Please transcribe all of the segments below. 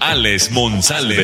Alex Monsalve.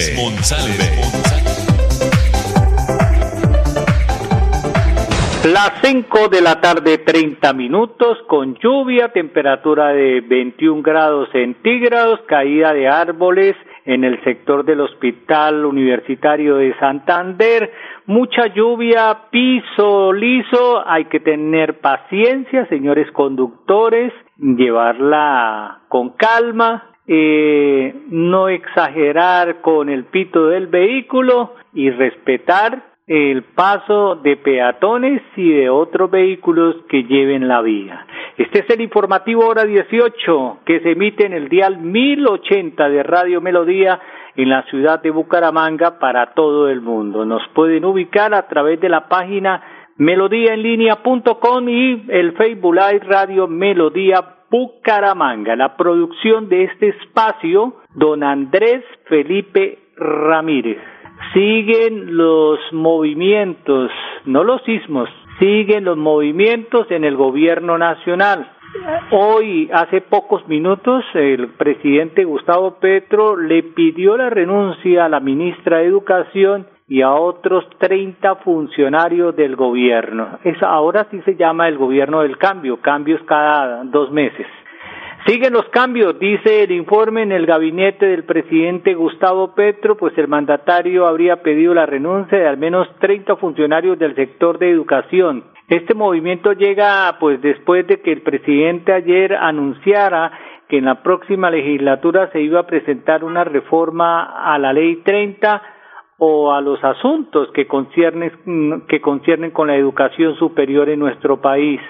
Las 5 de la tarde, 30 minutos, con lluvia, temperatura de 21 grados centígrados, caída de árboles en el sector del Hospital Universitario de Santander, mucha lluvia, piso liso, hay que tener paciencia, señores conductores, llevarla con calma, eh, no exagerar con el pito del vehículo y respetar el paso de peatones y de otros vehículos que lleven la vía. Este es el informativo hora 18 que se emite en el dial 1080 de Radio Melodía en la ciudad de Bucaramanga para todo el mundo. Nos pueden ubicar a través de la página melodíaenlínea.com y el Facebook Live Radio Melodía Bucaramanga. La producción de este espacio, don Andrés Felipe Ramírez. Siguen los movimientos, no los sismos, siguen los movimientos en el gobierno nacional. Hoy, hace pocos minutos, el presidente Gustavo Petro le pidió la renuncia a la ministra de Educación y a otros 30 funcionarios del gobierno. Es, ahora sí se llama el gobierno del cambio, cambios cada dos meses. Siguen los cambios, dice el informe en el gabinete del presidente Gustavo Petro, pues el mandatario habría pedido la renuncia de al menos 30 funcionarios del sector de educación. Este movimiento llega pues después de que el presidente ayer anunciara que en la próxima legislatura se iba a presentar una reforma a la ley 30 o a los asuntos que conciernen, que conciernen con la educación superior en nuestro país.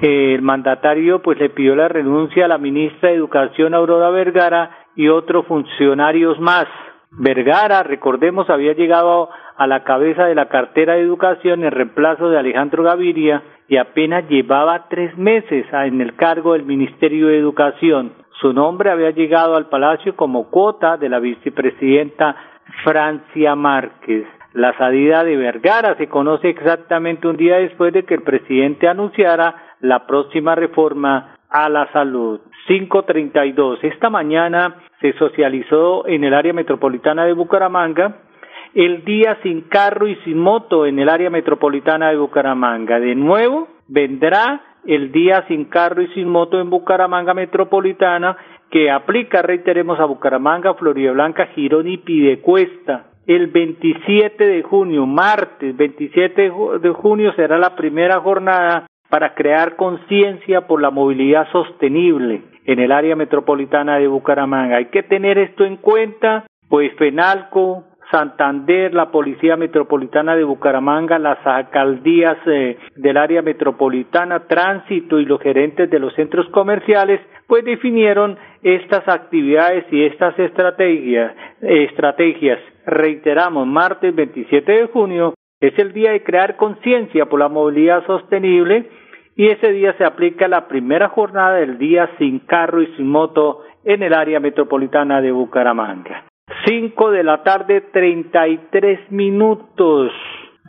El mandatario pues le pidió la renuncia a la ministra de Educación Aurora Vergara y otros funcionarios más. Vergara, recordemos, había llegado a la cabeza de la cartera de educación en reemplazo de Alejandro Gaviria y apenas llevaba tres meses en el cargo del Ministerio de Educación. Su nombre había llegado al Palacio como cuota de la vicepresidenta Francia Márquez. La salida de Vergara se conoce exactamente un día después de que el presidente anunciara la próxima reforma a la salud. 532. Esta mañana se socializó en el área metropolitana de Bucaramanga el día sin carro y sin moto en el área metropolitana de Bucaramanga. De nuevo vendrá el día sin carro y sin moto en Bucaramanga metropolitana que aplica, reiteremos, a Bucaramanga, Florida Blanca, Girón y Pidecuesta. El 27 de junio, martes 27 de junio, será la primera jornada para crear conciencia por la movilidad sostenible en el área metropolitana de Bucaramanga. Hay que tener esto en cuenta, pues FENALCO, Santander, la Policía Metropolitana de Bucaramanga, las alcaldías eh, del área metropolitana, tránsito y los gerentes de los centros comerciales, pues definieron estas actividades y estas estrategias. estrategias. Reiteramos, martes 27 de junio es el día de crear conciencia por la movilidad sostenible y ese día se aplica la primera jornada del día sin carro y sin moto en el área metropolitana de Bucaramanga. 5 de la tarde, 33 minutos.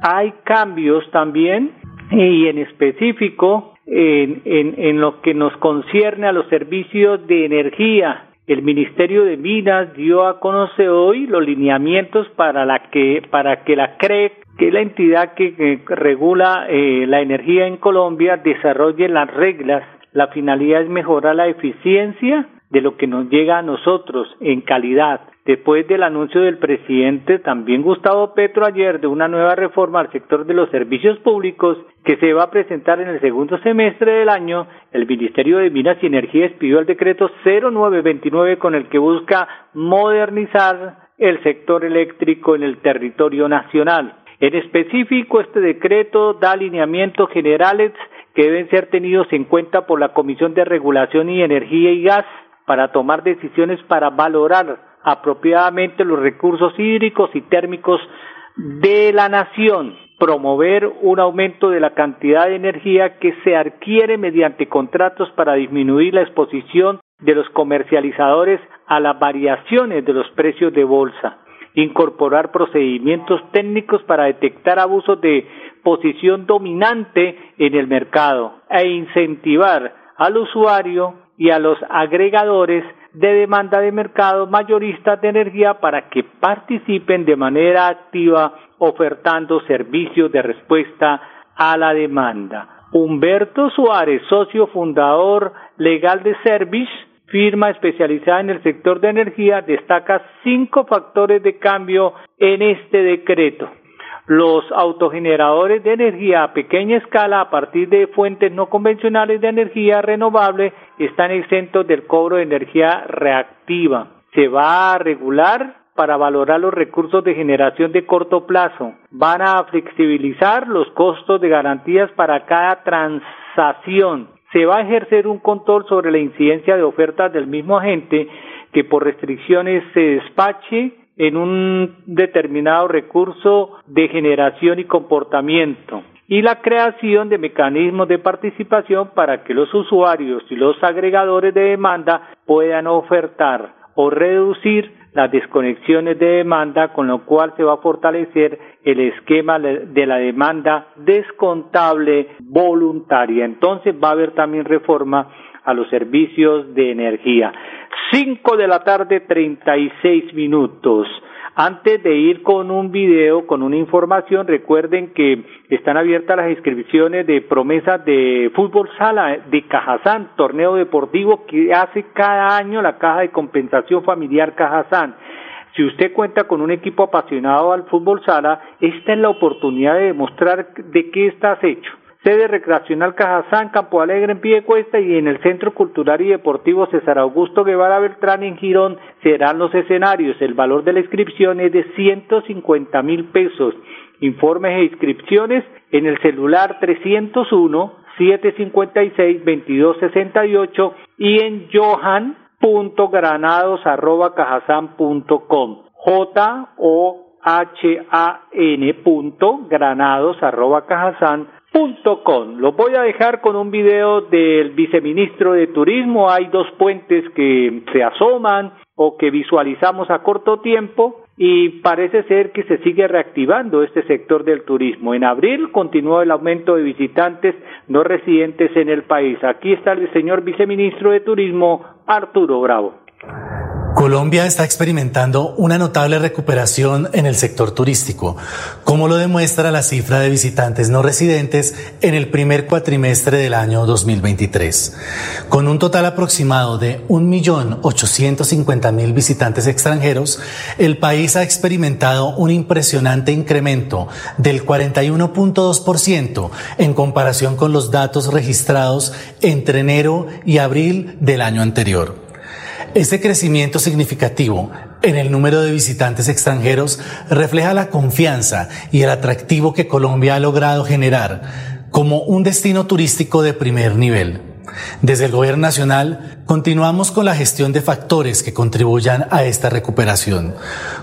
Hay cambios también y en específico en, en, en lo que nos concierne a los servicios de energía. El Ministerio de Minas dio a conocer hoy los lineamientos para la que para que la CREC, que es la entidad que, regula eh, la energía en Colombia, desarrolle las reglas. La finalidad es mejorar la eficiencia de lo que nos llega a nosotros en calidad. Después del anuncio del presidente, también Gustavo Petro ayer, de una nueva reforma al sector de los servicios públicos que se va a presentar en el segundo semestre del año, el Ministerio de Minas y Energía expidió el decreto 0929 con el que busca modernizar el sector eléctrico en el territorio nacional. En específico, este decreto da alineamientos generales que deben ser tenidos en cuenta por la Comisión de Regulación y Energía y Gas para tomar decisiones para valorar apropiadamente los recursos hídricos y térmicos de la nación, promover un aumento de la cantidad de energía que se adquiere mediante contratos para disminuir la exposición de los comercializadores a las variaciones de los precios de bolsa, incorporar procedimientos técnicos para detectar abusos de posición dominante en el mercado e incentivar al usuario y a los agregadores de demanda de mercado mayoristas de energía para que participen de manera activa ofertando servicios de respuesta a la demanda. Humberto Suárez, socio fundador legal de Service, firma especializada en el sector de energía, destaca cinco factores de cambio en este decreto. Los autogeneradores de energía a pequeña escala a partir de fuentes no convencionales de energía renovable están exentos del cobro de energía reactiva. Se va a regular para valorar los recursos de generación de corto plazo. Van a flexibilizar los costos de garantías para cada transacción. Se va a ejercer un control sobre la incidencia de ofertas del mismo agente que por restricciones se despache en un determinado recurso de generación y comportamiento y la creación de mecanismos de participación para que los usuarios y los agregadores de demanda puedan ofertar o reducir las desconexiones de demanda, con lo cual se va a fortalecer el esquema de la demanda descontable voluntaria. Entonces va a haber también reforma a los servicios de energía. Cinco de la tarde, treinta y seis minutos. Antes de ir con un video, con una información, recuerden que están abiertas las inscripciones de promesas de fútbol sala de Cajazán, torneo deportivo que hace cada año la Caja de Compensación Familiar Cajazán. Si usted cuenta con un equipo apasionado al fútbol sala, esta es la oportunidad de demostrar de qué estás hecho sede recreacional Cajazán, Campo Alegre en Pie Cuesta y en el Centro Cultural y Deportivo César Augusto Guevara Beltrán en Girón serán los escenarios. El valor de la inscripción es de 150 mil pesos. Informes e inscripciones en el celular 301 756 2268 y en johan.granados.cajazán.com J O H A N granados arroba Com. Los voy a dejar con un video del viceministro de Turismo. Hay dos puentes que se asoman o que visualizamos a corto tiempo y parece ser que se sigue reactivando este sector del turismo. En abril continuó el aumento de visitantes no residentes en el país. Aquí está el señor viceministro de Turismo, Arturo Bravo. Colombia está experimentando una notable recuperación en el sector turístico, como lo demuestra la cifra de visitantes no residentes en el primer cuatrimestre del año 2023. Con un total aproximado de 1.850.000 visitantes extranjeros, el país ha experimentado un impresionante incremento del 41.2% en comparación con los datos registrados entre enero y abril del año anterior. Este crecimiento significativo en el número de visitantes extranjeros refleja la confianza y el atractivo que Colombia ha logrado generar como un destino turístico de primer nivel. Desde el Gobierno Nacional continuamos con la gestión de factores que contribuyan a esta recuperación,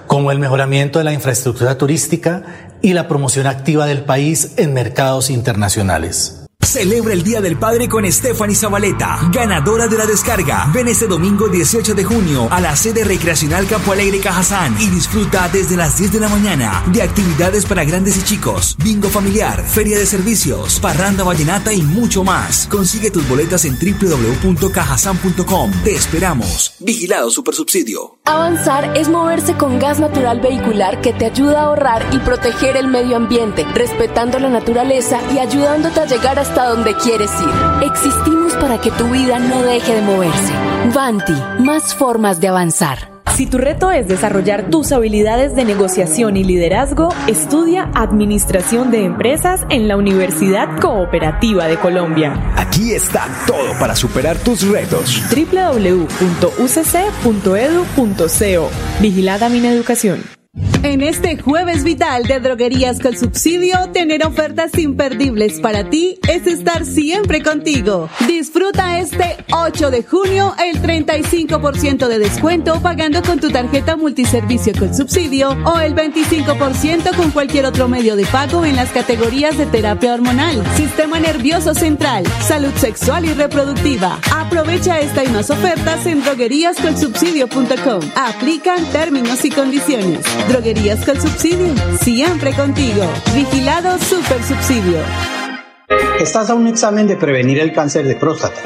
como el mejoramiento de la infraestructura turística y la promoción activa del país en mercados internacionales. Celebra el Día del Padre con Stephanie Zabaleta, ganadora de la descarga. Ven este domingo 18 de junio a la sede recreacional Campo Alegre Cajazán y disfruta desde las 10 de la mañana de actividades para grandes y chicos, bingo familiar, feria de servicios, parranda vallenata y mucho más. Consigue tus boletas en www.cajazán.com. Te esperamos. Vigilado Supersubsidio. Avanzar es moverse con gas natural vehicular que te ayuda a ahorrar y proteger el medio ambiente, respetando la naturaleza y ayudándote a llegar hasta donde quieres ir. Existimos para que tu vida no deje de moverse. Vanti, más formas de avanzar. Si tu reto es desarrollar tus habilidades de negociación y liderazgo, estudia Administración de Empresas en la Universidad Cooperativa de Colombia. Aquí está todo para superar tus retos. www.ucc.edu.co Vigilada mi educación. En este jueves vital de Droguerías con Subsidio, tener ofertas imperdibles para ti es estar siempre contigo. Disfruta este 8 de junio el 35% de descuento pagando con tu tarjeta multiservicio con subsidio o el 25% con cualquier otro medio de pago en las categorías de terapia hormonal, sistema nervioso central, salud sexual y reproductiva. Aprovecha esta y más ofertas en drogueríascolsubsidio.com. Aplican términos y condiciones. Droguerías con subsidio, siempre contigo. Vigilado Super Subsidio. Estás a un examen de prevenir el cáncer de próstata.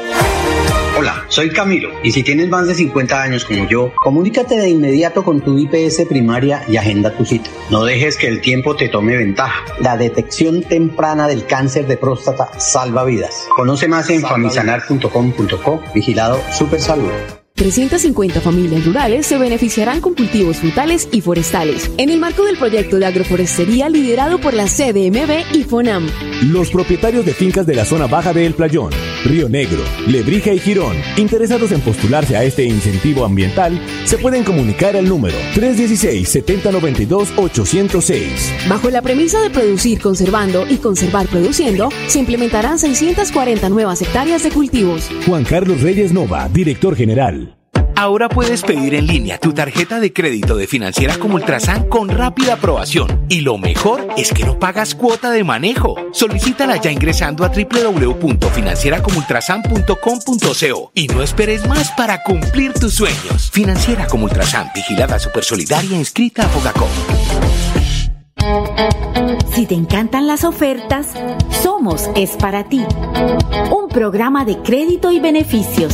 Hola, soy Camilo y si tienes más de 50 años como yo, comunícate de inmediato con tu IPS primaria y agenda tu cita. No dejes que el tiempo te tome ventaja. La detección temprana del cáncer de próstata salva vidas. Conoce más en famisanar.com.co, vigilado Super Salud. 350 familias rurales se beneficiarán con cultivos frutales y forestales en el marco del proyecto de agroforestería liderado por la CDMB y FONAM. Los propietarios de fincas de la zona baja de El Playón, Río Negro, Lebrija y Girón, interesados en postularse a este incentivo ambiental, se pueden comunicar al número 316-7092-806. Bajo la premisa de producir conservando y conservar produciendo, se implementarán 640 nuevas hectáreas de cultivos. Juan Carlos Reyes Nova, director general. Ahora puedes pedir en línea tu tarjeta de crédito de financiera como Ultrasan con rápida aprobación. Y lo mejor es que no pagas cuota de manejo. Solicítala ya ingresando a www.financieracomultrasan.com.co y no esperes más para cumplir tus sueños. Financiera como Ultrasan, vigilada supersolidaria, inscrita a Fogacom. Si te encantan las ofertas, Somos es para ti. Un programa de crédito y beneficios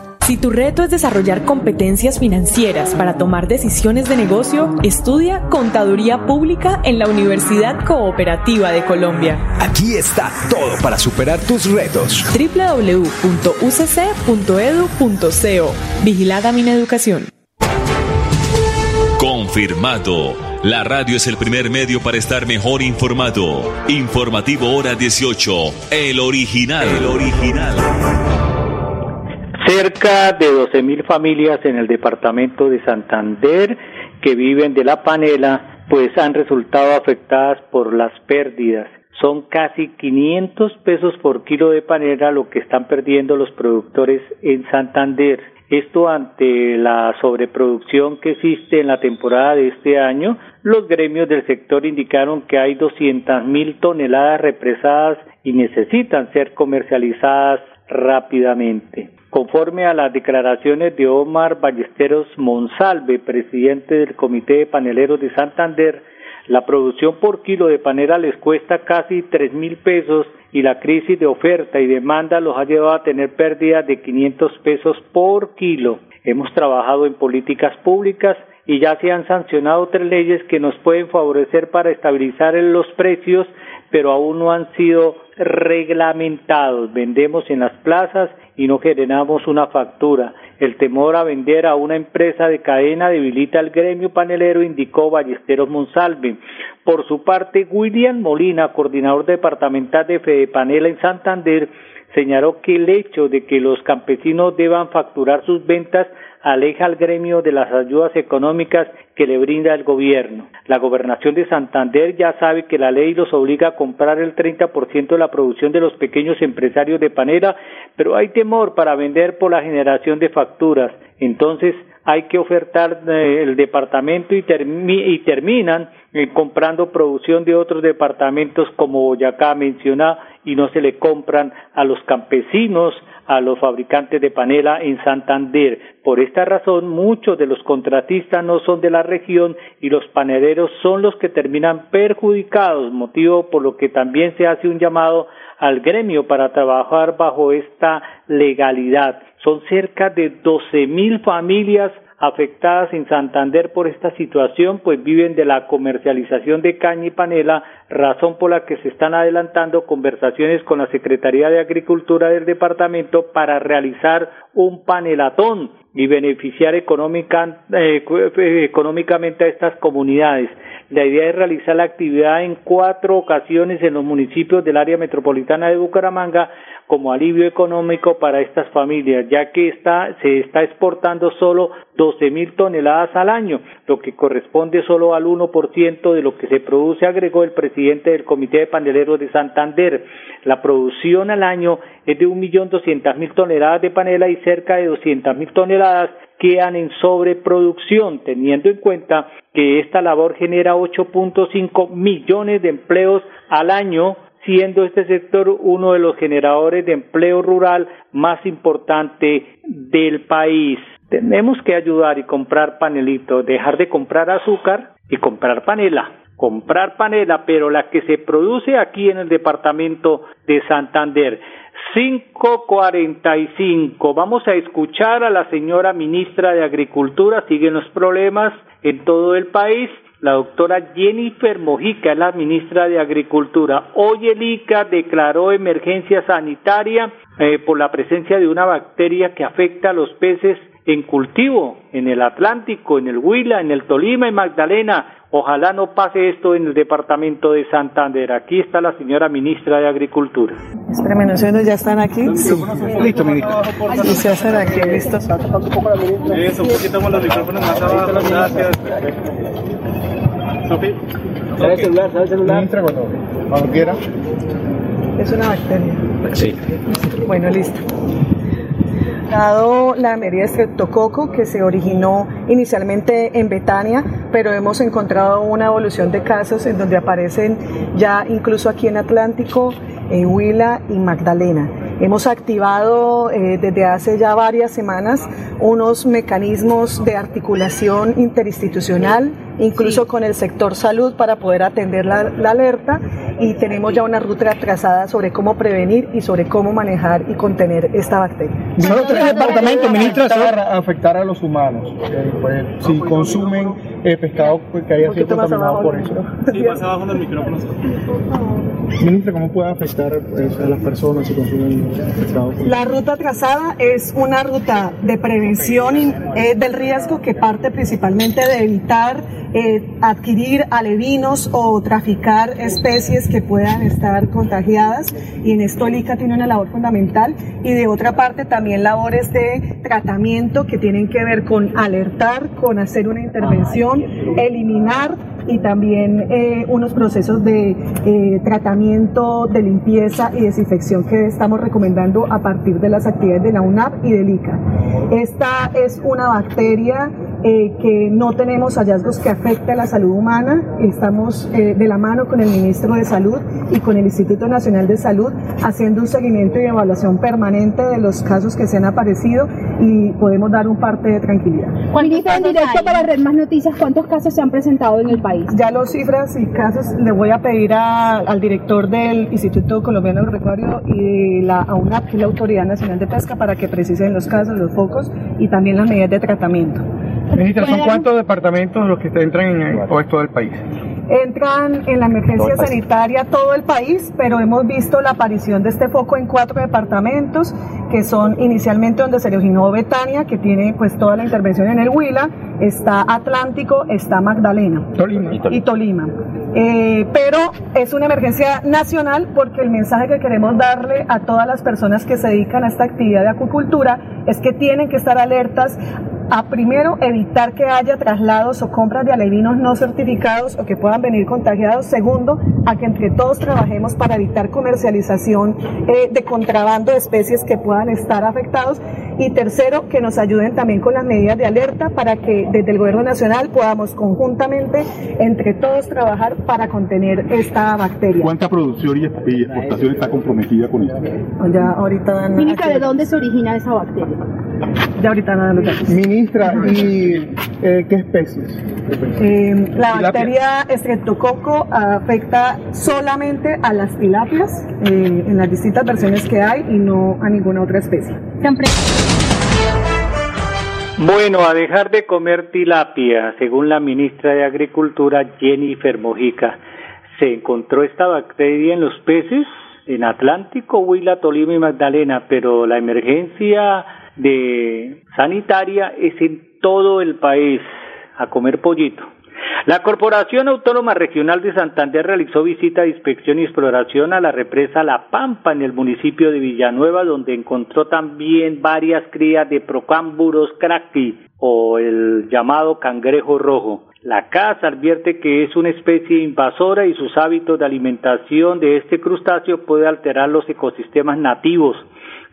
Si tu reto es desarrollar competencias financieras para tomar decisiones de negocio, estudia Contaduría Pública en la Universidad Cooperativa de Colombia. Aquí está todo para superar tus retos. www.ucc.edu.co Vigilada Educación. Confirmado. La radio es el primer medio para estar mejor informado. Informativo Hora 18. El original. El original. Cerca de 12.000 familias en el departamento de Santander que viven de la panela, pues han resultado afectadas por las pérdidas. Son casi 500 pesos por kilo de panela lo que están perdiendo los productores en Santander. Esto ante la sobreproducción que existe en la temporada de este año, los gremios del sector indicaron que hay 200.000 toneladas represadas y necesitan ser comercializadas rápidamente. Conforme a las declaraciones de Omar Ballesteros Monsalve, presidente del Comité de Paneleros de Santander, la producción por kilo de panela les cuesta casi tres mil pesos y la crisis de oferta y demanda los ha llevado a tener pérdidas de 500 pesos por kilo. Hemos trabajado en políticas públicas y ya se han sancionado tres leyes que nos pueden favorecer para estabilizar los precios, pero aún no han sido reglamentados. Vendemos en las plazas y no generamos una factura. El temor a vender a una empresa de cadena debilita al gremio panelero, indicó Ballesteros Monsalve. Por su parte, William Molina, coordinador departamental de Fede Panela en Santander, señaló que el hecho de que los campesinos deban facturar sus ventas aleja al gremio de las ayudas económicas que le brinda el gobierno. La gobernación de Santander ya sabe que la ley los obliga a comprar el 30% de la producción de los pequeños empresarios de panera, pero hay temor para vender por la generación de facturas. Entonces, hay que ofertar eh, el departamento y, terminan eh, comprando producción de otros departamentos como Boyacá menciona y no se le compran a los campesinos, a los fabricantes de panela en Santander. Por esta razón, muchos de los contratistas no son de la región y los paneleros son los que terminan perjudicados, motivo por lo que también se hace un llamado al gremio para trabajar bajo esta legalidad. Son cerca de doce mil familias afectadas en Santander por esta situación, pues viven de la comercialización de caña y panela razón por la que se están adelantando conversaciones con la Secretaría de Agricultura del departamento para realizar un panelatón y beneficiar económica, eh, económicamente a estas comunidades. La idea es realizar la actividad en cuatro ocasiones en los municipios del área metropolitana de Bucaramanga como alivio económico para estas familias, ya que está, se está exportando solo 12 mil toneladas al año, lo que corresponde solo al 1% de lo que se produce, agregó el presidente del Comité de Paneleros de Santander. La producción al año es de un millón doscientas mil toneladas de panela y cerca de doscientas mil quedan en sobreproducción, teniendo en cuenta que esta labor genera 8.5 millones de empleos al año, siendo este sector uno de los generadores de empleo rural más importante del país. Tenemos que ayudar y comprar panelitos, dejar de comprar azúcar y comprar panela comprar panela, pero la que se produce aquí en el departamento de Santander. 545. Vamos a escuchar a la señora ministra de Agricultura. Siguen los problemas en todo el país. La doctora Jennifer Mojica es la ministra de Agricultura. Hoy el ICA declaró emergencia sanitaria eh, por la presencia de una bacteria que afecta a los peces en cultivo en el Atlántico, en el Huila, en el Tolima y Magdalena. Ojalá no pase esto en el departamento de Santander. Aquí está la señora ministra de Agricultura. Espérame, no sé, ¿ya están aquí? Sí. Listo, ministra. Y se hacen aquí, listo. Eso, un poquito más los micrófonos más abajo. Gracias. Sofía. ¿Sabe el celular? ¿Sabe el celular? Ministra, cuando, cuando quiera. Es una bacteria. Sí. Bueno, listo la medida estreptococo que se originó inicialmente en Betania, pero hemos encontrado una evolución de casos en donde aparecen ya incluso aquí en Atlántico, en Huila y Magdalena. Hemos activado eh, desde hace ya varias semanas unos mecanismos de articulación interinstitucional, incluso con el sector salud para poder atender la, alerta y tenemos ya una ruta trazada sobre cómo prevenir y sobre cómo manejar y contener esta bacteria. Solo tres departamentos, ministra, afectar, afectar a los humanos. Pues, si consumen eh, pescado pues, que haya sido contaminado por eso. Sí, más abajo del micrófono. Ministra, ¿cómo puede afectar pues, a las personas si consumen pescado? La ruta trazada es una ruta de prevención eh, del riesgo que parte principalmente de evitar eh, adquirir alevinos o traficar especies que puedan estar contagiadas y en esto el ICA tiene una labor fundamental y de otra parte también labores de tratamiento que tienen que ver con alertar, con hacer una intervención, eliminar y también eh, unos procesos de eh, tratamiento, de limpieza y desinfección que estamos recomendando a partir de las actividades de la UNAP y del ICA. Esta es una bacteria eh, que no tenemos hallazgos que afecte a la salud humana. Estamos de la mano con el ministro de Salud y con el Instituto Nacional de Salud haciendo un seguimiento y evaluación permanente de los casos que se han aparecido y podemos dar un parte de tranquilidad. Ministro, en directo para Red Más Noticias, ¿cuántos casos se han presentado en el país? Ya los cifras y casos le voy a pedir al director del Instituto Colombiano Agropecuario y la AUNAP, que es la Autoridad Nacional de Pesca, para que precisen los casos, los focos y también las medidas de tratamiento. Ministra, ¿son cuántos departamentos los que entran en el, o es todo el país? entran en la emergencia sanitaria todo el país, pero hemos visto la aparición de este foco en cuatro departamentos, que son inicialmente donde se originó Betania, que tiene pues toda la intervención en el Huila, está Atlántico, está Magdalena y Tolima. Eh, pero es una emergencia nacional porque el mensaje que queremos darle a todas las personas que se dedican a esta actividad de acuicultura es que tienen que estar alertas a primero evitar que haya traslados o compras de alevinos no certificados o que puedan venir contagiados. Segundo, a que entre todos trabajemos para evitar comercialización eh, de contrabando de especies que puedan estar afectados. Y tercero, que nos ayuden también con las medidas de alerta para que desde el Gobierno Nacional podamos conjuntamente entre todos trabajar para contener esta bacteria. ¿Cuánta producción y exportación está comprometida con esto? Ya ahorita ¿de dónde se origina esa bacteria? Ya ahorita nada lo Ministra, ¿y eh, qué especies? Eh, la bacteria Streptococo afecta solamente a las tilapias eh, en las distintas versiones que hay y no a ninguna otra especie. Bueno, a dejar de comer tilapia, según la ministra de Agricultura Jennifer Mojica. se encontró esta bacteria en los peces en Atlántico, Huila, Tolima y Magdalena, pero la emergencia de sanitaria es en todo el país a comer pollito. La Corporación Autónoma Regional de Santander realizó visita de inspección y exploración a la represa La Pampa en el municipio de Villanueva, donde encontró también varias crías de Procamburos cracti o el llamado cangrejo rojo. La casa advierte que es una especie invasora y sus hábitos de alimentación de este crustáceo puede alterar los ecosistemas nativos.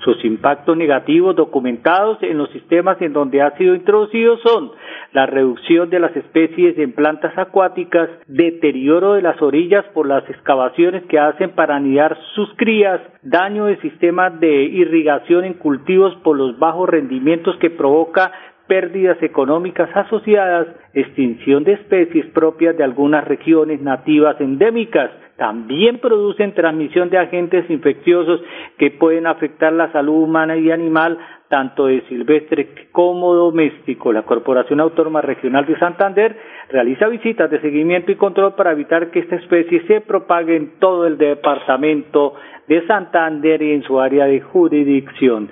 Sus impactos negativos documentados en los sistemas en donde ha sido introducido son la reducción de las especies en plantas acuáticas, deterioro de las orillas por las excavaciones que hacen para anidar sus crías, daño de sistemas de irrigación en cultivos por los bajos rendimientos que provoca pérdidas económicas asociadas, extinción de especies propias de algunas regiones nativas endémicas, también producen transmisión de agentes infecciosos que pueden afectar la salud humana y animal, tanto de silvestre como doméstico. La Corporación Autónoma Regional de Santander realiza visitas de seguimiento y control para evitar que esta especie se propague en todo el departamento de Santander y en su área de jurisdicción.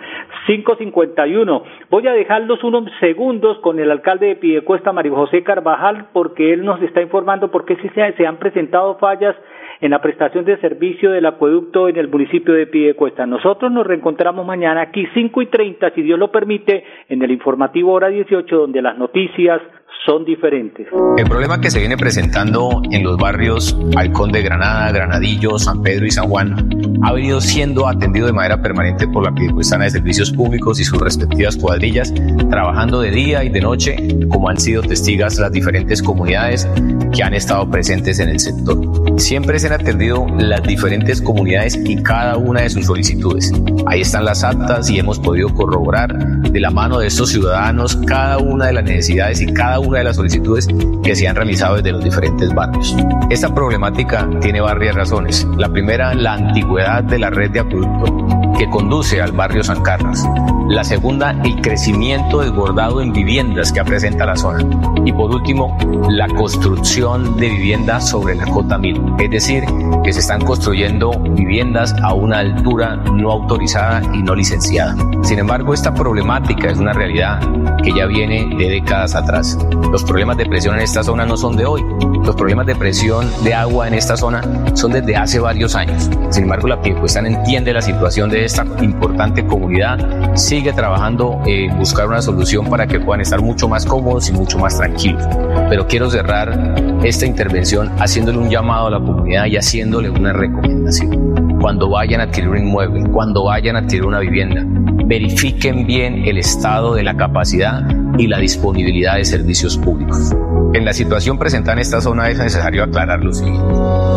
551. Voy a dejarlos unos segundos con el alcalde de Piedecuesta, Mario José Carvajal, porque él nos está informando por qué se han presentado fallas en la prestación de servicio del acueducto en el municipio de Piedecuesta. Nosotros nos reencontramos mañana aquí cinco y treinta, si Dios lo permite, en el informativo hora 18, donde las noticias son diferentes. El problema que se viene presentando en los barrios Halcón de Granada, Granadillo, San Pedro y San Juan ha venido siendo atendido de manera permanente por la Piedecuestana de Servicios Públicos y sus respectivas cuadrillas, trabajando de día y de noche, como han sido testigas las diferentes comunidades que han estado presentes en el sector. Siempre se han atendido las diferentes comunidades y cada una de sus solicitudes. Ahí están las actas y hemos podido corroborar de la mano de estos ciudadanos cada una de las necesidades y cada una de las solicitudes que se han realizado desde los diferentes barrios. Esta problemática tiene varias razones. La primera, la antigüedad de la red de acueducto que conduce al barrio San Carlos. La segunda, el crecimiento desbordado en viviendas que presenta la zona. Y por último, la construcción de viviendas sobre la cota 1000. Es decir, que se están construyendo viviendas a una altura no autorizada y no licenciada. Sin embargo, esta problemática es una realidad que ya viene de décadas atrás. Los problemas de presión en esta zona no son de hoy. Los problemas de presión de agua en esta zona son desde hace varios años. Sin embargo, la Piedecuestana entiende la situación de esta importante comunidad, sigue trabajando en buscar una solución para que puedan estar mucho más cómodos y mucho más tranquilos. Pero quiero cerrar esta intervención haciéndole un llamado a la comunidad y haciéndole una recomendación. Cuando vayan a adquirir un inmueble, cuando vayan a adquirir una vivienda, verifiquen bien el estado de la capacidad y la disponibilidad de servicios públicos. En la situación presentada en esta zona es necesario aclarar lo siguiente.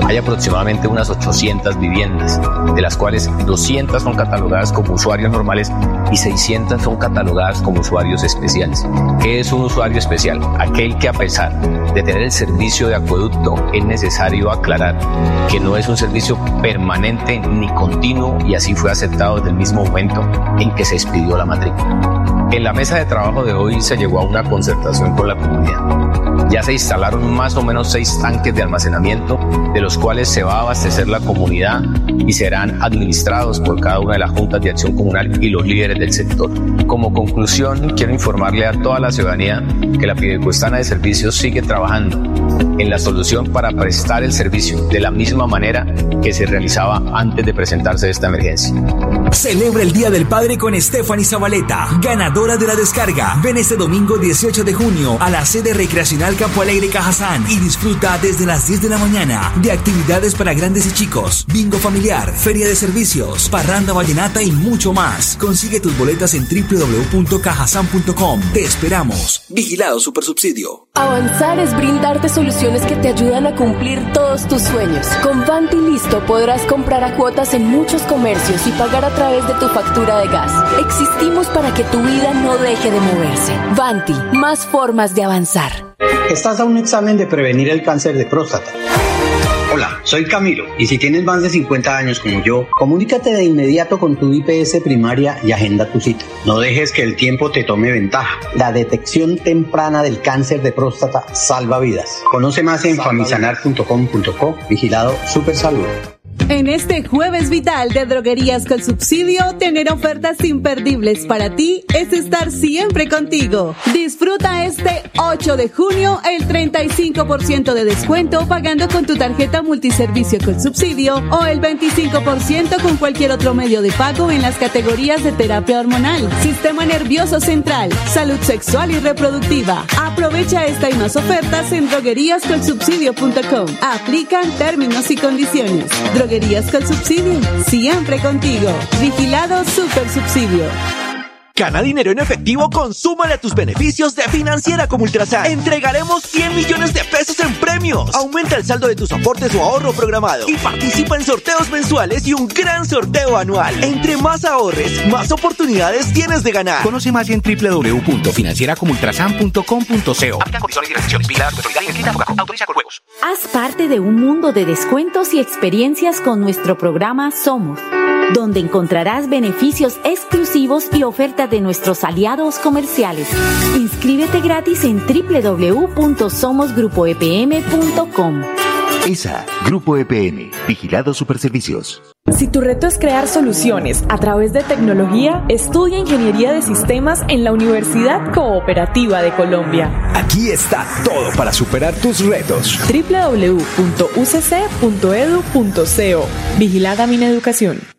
Hay aproximadamente unas 800 viviendas, de las cuales 200 son catalogadas como usuarios normales y 600 son catalogadas como usuarios especiales. ¿Qué es un usuario especial? Aquel que a pesar de tener el servicio de acueducto es necesario aclarar que no es un servicio permanente ni continuo y así fue aceptado desde el mismo momento en que se expidió la matrícula. En la mesa de trabajo de hoy se llegó a una concertación con la comunidad. Ya se instalaron más o menos seis tanques de almacenamiento, de los cuales se va a abastecer la comunidad y serán administrados por cada una de las juntas de acción comunal y los líderes del sector. Como conclusión, quiero informarle a toda la ciudadanía que la Pidecuestana de Servicios sigue trabajando en la solución para prestar el servicio de la misma manera que se realizaba antes de presentarse esta emergencia. Celebra el Día del Padre con Stephanie Zabaleta, ganadora de la descarga. Ven este domingo 18 de junio a la sede recreacional Campo Alegre Cajazán y disfruta desde las 10 de la mañana de actividades para grandes y chicos, bingo familiar, feria de servicios, parranda vallenata y mucho más. Consigue tus boletas en www.cajazán.com. Te esperamos. Vigilado Supersubsidio. Avanzar es brindarte soluciones que te ayudan a cumplir todos tus sueños. Con Vanti Listo podrás comprar a cuotas en muchos comercios y pagar a través de tu factura de gas. Existimos para que tu vida no deje de moverse. Vanti, más formas de avanzar. Estás a un examen de prevenir el cáncer de próstata. Hola, soy Camilo y si tienes más de 50 años como yo, comunícate de inmediato con tu IPS primaria y agenda tu cita. No dejes que el tiempo te tome ventaja. La detección temprana del cáncer de próstata salva vidas. Conoce más en famisanar.com.co. Vigilado Super Salud. En este jueves vital de droguerías con subsidio, tener ofertas imperdibles para ti es estar siempre contigo. Disfruta este 8 de junio el 35% de descuento pagando con tu tarjeta multiservicio con subsidio o el 25% con cualquier otro medio de pago en las categorías de terapia hormonal, sistema nervioso central, salud sexual y reproductiva. Aprovecha esta y más ofertas en drogueríascolsubsidio.com. Aplican términos y condiciones. Con subsidio, siempre contigo. Vigilado Super Subsidio. Gana dinero en efectivo, consúmale a tus beneficios de Financiera como Ultrasan. Entregaremos 100 millones de pesos en premios. Aumenta el saldo de tus aportes o ahorro programado y participa en sorteos mensuales y un gran sorteo anual. Entre más ahorres, más oportunidades tienes de ganar. Conoce más en www.financieracomultrasan.com.co. Haz parte de un mundo de descuentos y experiencias con nuestro programa Somos, donde encontrarás beneficios exclusivos y ofertas de nuestros aliados comerciales. Inscríbete gratis en www.somosgrupoepm.com. ESA, Grupo EPN, Vigilado Superservicios. Si tu reto es crear soluciones a través de tecnología, estudia Ingeniería de Sistemas en la Universidad Cooperativa de Colombia. Aquí está todo para superar tus retos. www.ucc.edu.co Vigilada Mineducación.